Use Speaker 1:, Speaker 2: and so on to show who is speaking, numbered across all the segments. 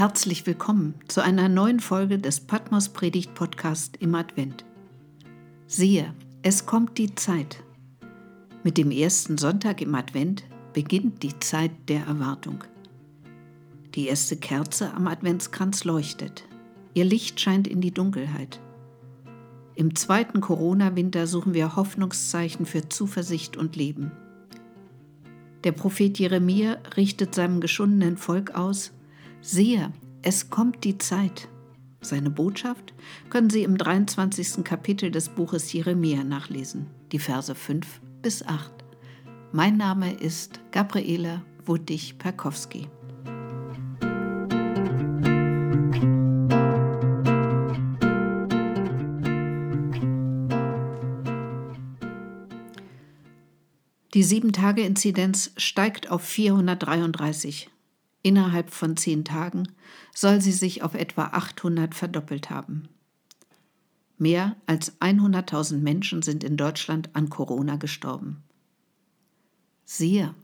Speaker 1: Herzlich willkommen zu einer neuen Folge des Patmos Predigt Podcast im Advent. Siehe, es kommt die Zeit. Mit dem ersten Sonntag im Advent beginnt die Zeit der Erwartung. Die erste Kerze am Adventskranz leuchtet. Ihr Licht scheint in die Dunkelheit. Im zweiten Corona-Winter suchen wir Hoffnungszeichen für Zuversicht und Leben. Der Prophet Jeremia richtet seinem geschundenen Volk aus, Sehe, es kommt die Zeit. Seine Botschaft können Sie im 23. Kapitel des Buches Jeremia nachlesen, die Verse 5 bis 8. Mein Name ist Gabriela Wuttig-Perkowski. Die 7-Tage-Inzidenz steigt auf 433. Innerhalb von zehn Tagen soll sie sich auf etwa 800 verdoppelt haben. Mehr als 100.000 Menschen sind in Deutschland an Corona gestorben. Siehe,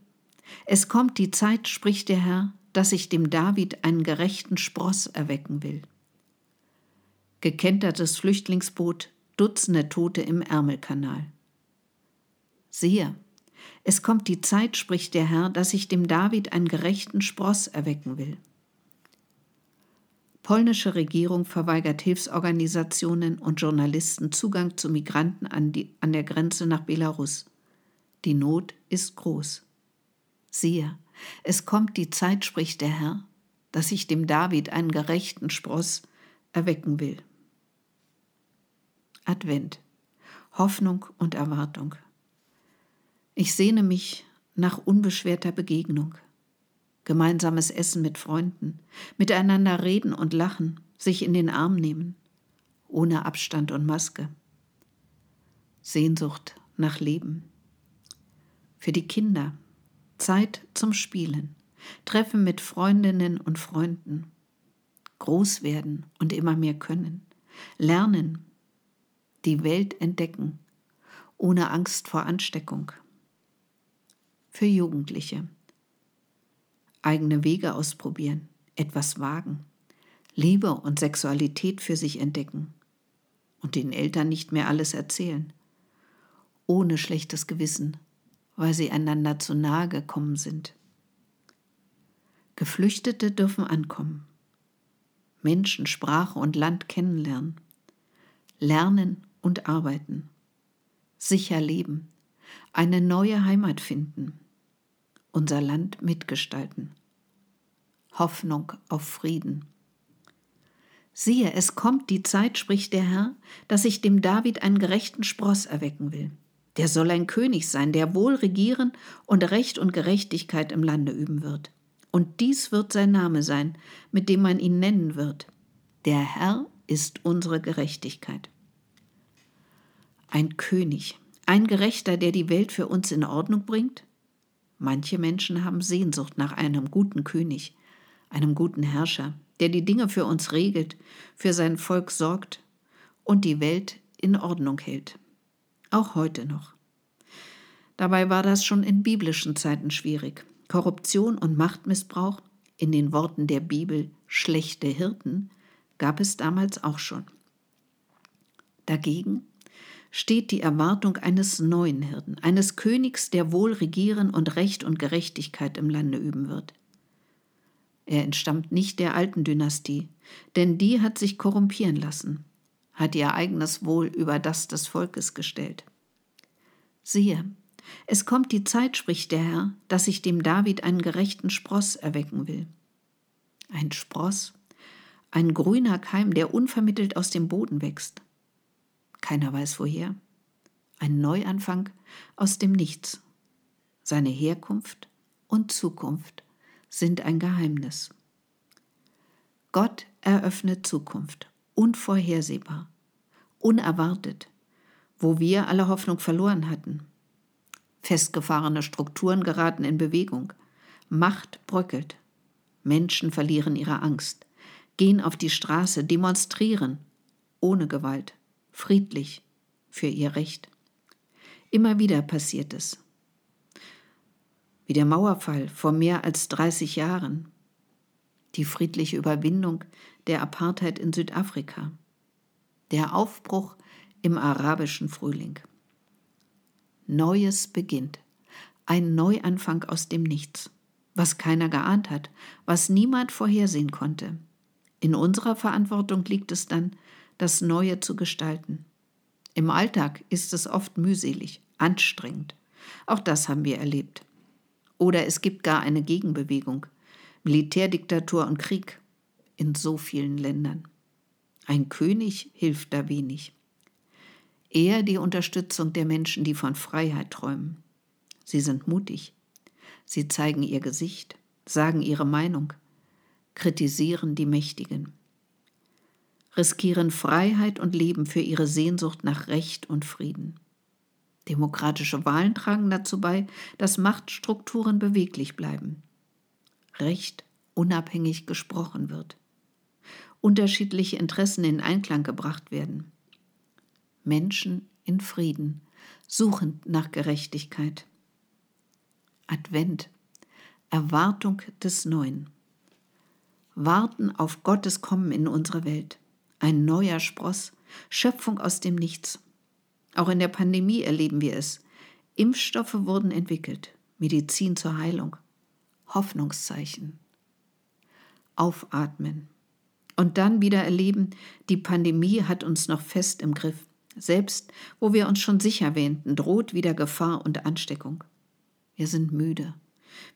Speaker 1: es kommt die Zeit, spricht der Herr, dass ich dem David einen gerechten Spross erwecken will. Gekentertes Flüchtlingsboot, Dutzende Tote im Ärmelkanal. Siehe, es kommt die Zeit, spricht der Herr, dass ich dem David einen gerechten Spross erwecken will. Polnische Regierung verweigert Hilfsorganisationen und Journalisten Zugang zu Migranten an, die, an der Grenze nach Belarus. Die Not ist groß. Siehe, es kommt die Zeit, spricht der Herr, dass ich dem David einen gerechten Spross erwecken will. Advent. Hoffnung und Erwartung. Ich sehne mich nach unbeschwerter Begegnung, gemeinsames Essen mit Freunden, miteinander reden und lachen, sich in den Arm nehmen, ohne Abstand und Maske. Sehnsucht nach Leben. Für die Kinder Zeit zum Spielen, Treffen mit Freundinnen und Freunden, groß werden und immer mehr können, lernen, die Welt entdecken, ohne Angst vor Ansteckung für Jugendliche. Eigene Wege ausprobieren, etwas wagen, Liebe und Sexualität für sich entdecken und den Eltern nicht mehr alles erzählen, ohne schlechtes Gewissen, weil sie einander zu nahe gekommen sind. Geflüchtete dürfen ankommen, Menschen, Sprache und Land kennenlernen, lernen und arbeiten, sicher leben, eine neue Heimat finden unser Land mitgestalten. Hoffnung auf Frieden. Siehe, es kommt die Zeit, spricht der Herr, dass ich dem David einen gerechten Spross erwecken will. Der soll ein König sein, der wohl regieren und Recht und Gerechtigkeit im Lande üben wird. Und dies wird sein Name sein, mit dem man ihn nennen wird. Der Herr ist unsere Gerechtigkeit. Ein König, ein Gerechter, der die Welt für uns in Ordnung bringt? Manche Menschen haben Sehnsucht nach einem guten König, einem guten Herrscher, der die Dinge für uns regelt, für sein Volk sorgt und die Welt in Ordnung hält. Auch heute noch. Dabei war das schon in biblischen Zeiten schwierig. Korruption und Machtmissbrauch, in den Worten der Bibel schlechte Hirten, gab es damals auch schon. Dagegen steht die Erwartung eines neuen Hirten, eines Königs, der wohl regieren und Recht und Gerechtigkeit im Lande üben wird. Er entstammt nicht der alten Dynastie, denn die hat sich korrumpieren lassen, hat ihr eigenes Wohl über das des Volkes gestellt. Siehe, es kommt die Zeit, spricht der Herr, dass ich dem David einen gerechten Spross erwecken will. Ein Spross, ein grüner Keim, der unvermittelt aus dem Boden wächst. Keiner weiß woher. Ein Neuanfang aus dem Nichts. Seine Herkunft und Zukunft sind ein Geheimnis. Gott eröffnet Zukunft, unvorhersehbar, unerwartet, wo wir alle Hoffnung verloren hatten. Festgefahrene Strukturen geraten in Bewegung, Macht bröckelt, Menschen verlieren ihre Angst, gehen auf die Straße, demonstrieren, ohne Gewalt, friedlich für ihr Recht. Immer wieder passiert es. Wie der Mauerfall vor mehr als 30 Jahren. die friedliche Überwindung der Apartheid in Südafrika, der Aufbruch im arabischen Frühling. Neues beginnt, ein Neuanfang aus dem Nichts, was keiner geahnt hat, was niemand vorhersehen konnte. In unserer Verantwortung liegt es dann, das Neue zu gestalten. Im Alltag ist es oft mühselig, anstrengend. Auch das haben wir erlebt. Oder es gibt gar eine Gegenbewegung, Militärdiktatur und Krieg in so vielen Ländern. Ein König hilft da wenig. Eher die Unterstützung der Menschen, die von Freiheit träumen. Sie sind mutig. Sie zeigen ihr Gesicht, sagen ihre Meinung, kritisieren die Mächtigen, riskieren Freiheit und Leben für ihre Sehnsucht nach Recht und Frieden. Demokratische Wahlen tragen dazu bei, dass Machtstrukturen beweglich bleiben. Recht unabhängig gesprochen wird. Unterschiedliche Interessen in Einklang gebracht werden. Menschen in Frieden, suchend nach Gerechtigkeit. Advent, Erwartung des Neuen. Warten auf Gottes Kommen in unsere Welt. Ein neuer Spross, Schöpfung aus dem Nichts. Auch in der Pandemie erleben wir es. Impfstoffe wurden entwickelt, Medizin zur Heilung, Hoffnungszeichen. Aufatmen. Und dann wieder erleben, die Pandemie hat uns noch fest im Griff. Selbst wo wir uns schon sicher wähnten, droht wieder Gefahr und Ansteckung. Wir sind müde.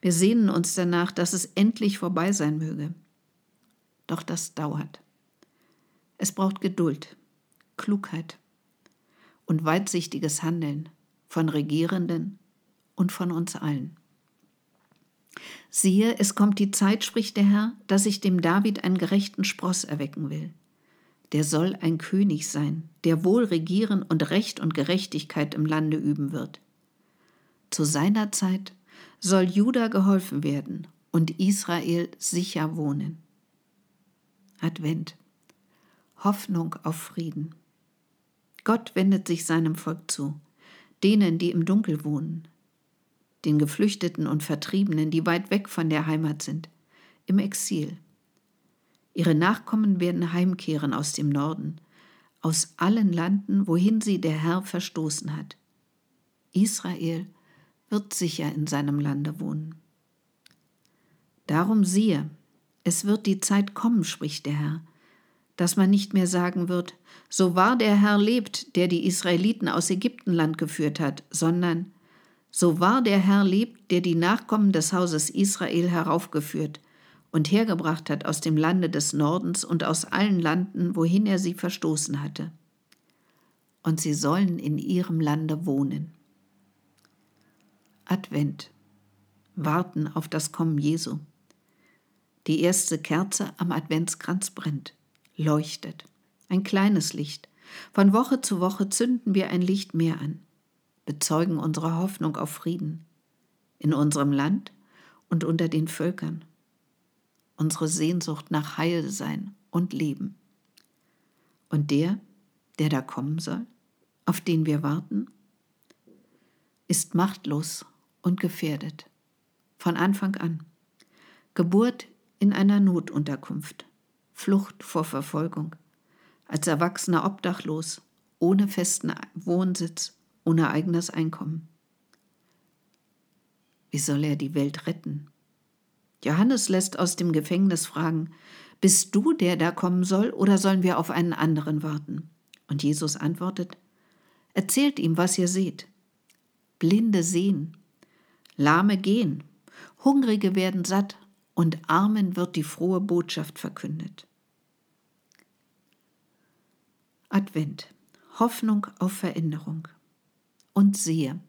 Speaker 1: Wir sehnen uns danach, dass es endlich vorbei sein möge. Doch das dauert. Es braucht Geduld, Klugheit, und weitsichtiges Handeln von Regierenden und von uns allen. Siehe, es kommt die Zeit, spricht der Herr, dass ich dem David einen gerechten Spross erwecken will. Der soll ein König sein, der wohl regieren und Recht und Gerechtigkeit im Lande üben wird. Zu seiner Zeit soll Juda geholfen werden und Israel sicher wohnen. Advent. Hoffnung auf Frieden. Gott wendet sich seinem Volk zu, denen, die im Dunkel wohnen, den Geflüchteten und Vertriebenen, die weit weg von der Heimat sind, im Exil. Ihre Nachkommen werden heimkehren aus dem Norden, aus allen Landen, wohin sie der Herr verstoßen hat. Israel wird sicher in seinem Lande wohnen. Darum siehe, es wird die Zeit kommen, spricht der Herr, dass man nicht mehr sagen wird, so wahr der Herr lebt, der die Israeliten aus Ägyptenland geführt hat, sondern so wahr der Herr lebt, der die Nachkommen des Hauses Israel heraufgeführt und hergebracht hat aus dem Lande des Nordens und aus allen Landen, wohin er sie verstoßen hatte. Und sie sollen in ihrem Lande wohnen. Advent. Warten auf das Kommen Jesu. Die erste Kerze am Adventskranz brennt leuchtet. Ein kleines Licht. Von Woche zu Woche zünden wir ein Licht mehr an, bezeugen unsere Hoffnung auf Frieden in unserem Land und unter den Völkern, unsere Sehnsucht nach Heilsein und Leben. Und der, der da kommen soll, auf den wir warten, ist machtlos und gefährdet. Von Anfang an. Geburt in einer Notunterkunft. Flucht vor Verfolgung, als Erwachsener obdachlos, ohne festen Wohnsitz, ohne eigenes Einkommen. Wie soll er die Welt retten? Johannes lässt aus dem Gefängnis fragen, bist du der, der kommen soll, oder sollen wir auf einen anderen warten? Und Jesus antwortet, erzählt ihm, was ihr seht. Blinde sehen, Lahme gehen, Hungrige werden satt und Armen wird die frohe Botschaft verkündet. Advent, Hoffnung auf Veränderung. Und siehe,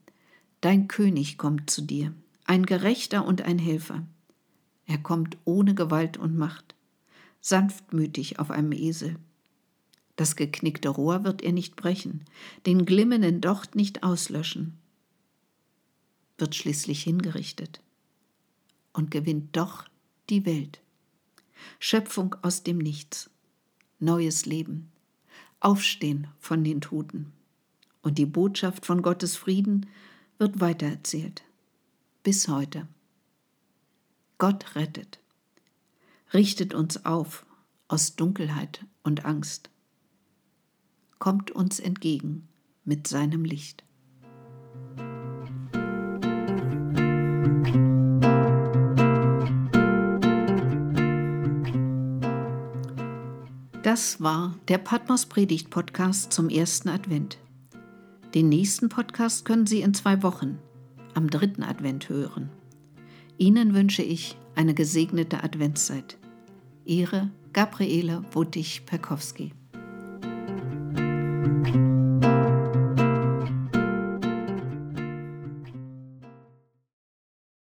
Speaker 1: dein König kommt zu dir, ein Gerechter und ein Helfer. Er kommt ohne Gewalt und Macht, sanftmütig auf einem Esel. Das geknickte Rohr wird er nicht brechen, den glimmenden Docht nicht auslöschen. Wird schließlich hingerichtet und gewinnt doch die Welt. Schöpfung aus dem Nichts, neues Leben, Aufstehen von den Toten. Und die Botschaft von Gottes Frieden wird weitererzählt. Bis heute. Gott rettet. richtet uns auf aus Dunkelheit und Angst, kommt uns entgegen mit seinem Licht. Das war der Patmos Predigt Podcast zum ersten Advent. Den nächsten Podcast können Sie in zwei Wochen, am dritten Advent, hören. Ihnen wünsche ich eine gesegnete Adventszeit. Ihre Gabriele Wuttig-Perkowski